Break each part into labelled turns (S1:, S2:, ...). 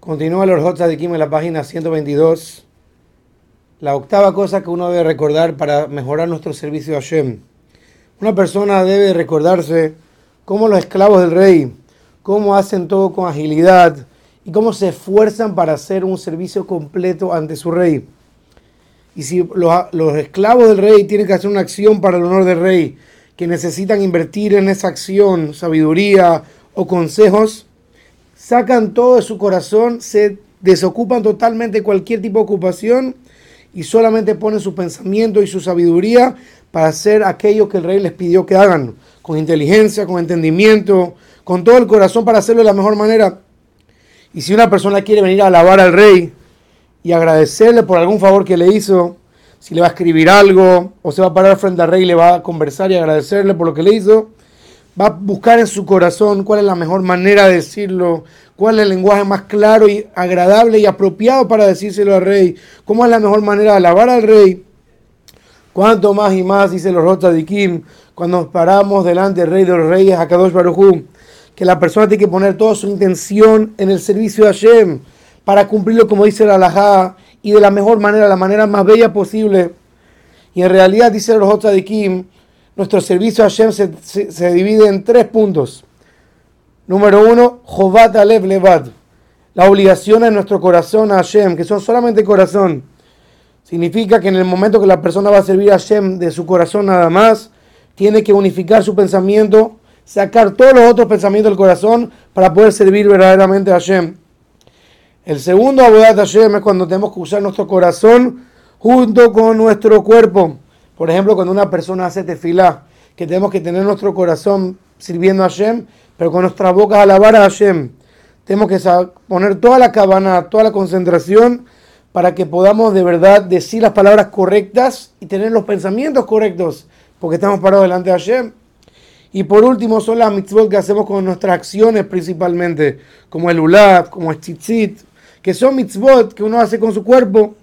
S1: Continúa el Orjot Tzadikim en la página 122. La octava cosa que uno debe recordar para mejorar nuestro servicio a Hashem. Una persona debe recordarse cómo los esclavos del rey, cómo hacen todo con agilidad y cómo se esfuerzan para hacer un servicio completo ante su rey. Y si los, los esclavos del rey tienen que hacer una acción para el honor del rey, que necesitan invertir en esa acción sabiduría o consejos, sacan todo de su corazón, se desocupan totalmente de cualquier tipo de ocupación y solamente ponen su pensamiento y su sabiduría para hacer aquello que el rey les pidió que hagan, con inteligencia, con entendimiento, con todo el corazón para hacerlo de la mejor manera. Y si una persona quiere venir a alabar al rey y agradecerle por algún favor que le hizo, si le va a escribir algo o se va a parar frente al rey y le va a conversar y agradecerle por lo que le hizo, va a buscar en su corazón cuál es la mejor manera de decirlo, cuál es el lenguaje más claro y agradable y apropiado para decírselo al rey, cómo es la mejor manera de alabar al rey. Cuanto más y más, dice los Rota de Kim, cuando nos paramos delante del rey de los reyes, Akadosh Barujú, que la persona tiene que poner toda su intención en el servicio de Hashem para cumplirlo como dice la Alajá y de la mejor manera, la manera más bella posible. Y en realidad, dice los Rota de Kim, nuestro servicio a Hashem se, divide en tres puntos. Número uno, Jovat Alev Levad. La obligación en nuestro corazón a Hashem, que son solamente corazón. Significa que en el momento que la persona va a servir a Hashem de su corazón nada más, tiene que unificar su pensamiento, sacar todos los otros pensamientos del corazón para poder servir verdaderamente a Hashem. El segundo Abodat Hashem es cuando tenemos que usar nuestro corazón junto con nuestro cuerpo. Por ejemplo, cuando una persona hace tefilá, que tenemos que tener nuestro corazón sirviendo a Hashem, pero con nuestra boca alabar a Hashem. Tenemos que poner toda la cabana, toda la concentración para que podamos de verdad decir las palabras correctas y tener los pensamientos correctos, porque estamos parados delante de Hashem. Y por último son las mitzvot que hacemos con nuestras acciones principalmente, como el ulab, como el tzitzit, que son mitzvot que uno hace con su cuerpo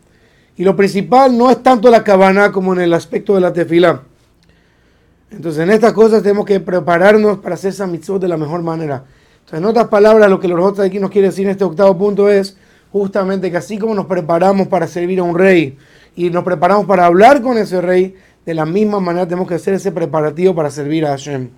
S1: y lo principal no es tanto la cabana como en el aspecto de la tefila. Entonces, en estas cosas tenemos que prepararnos para hacer esa de la mejor manera. Entonces, en otras palabras, lo que los otros aquí nos quiere decir en este octavo punto es justamente que así como nos preparamos para servir a un rey y nos preparamos para hablar con ese rey, de la misma manera tenemos que hacer ese preparativo para servir a Hashem.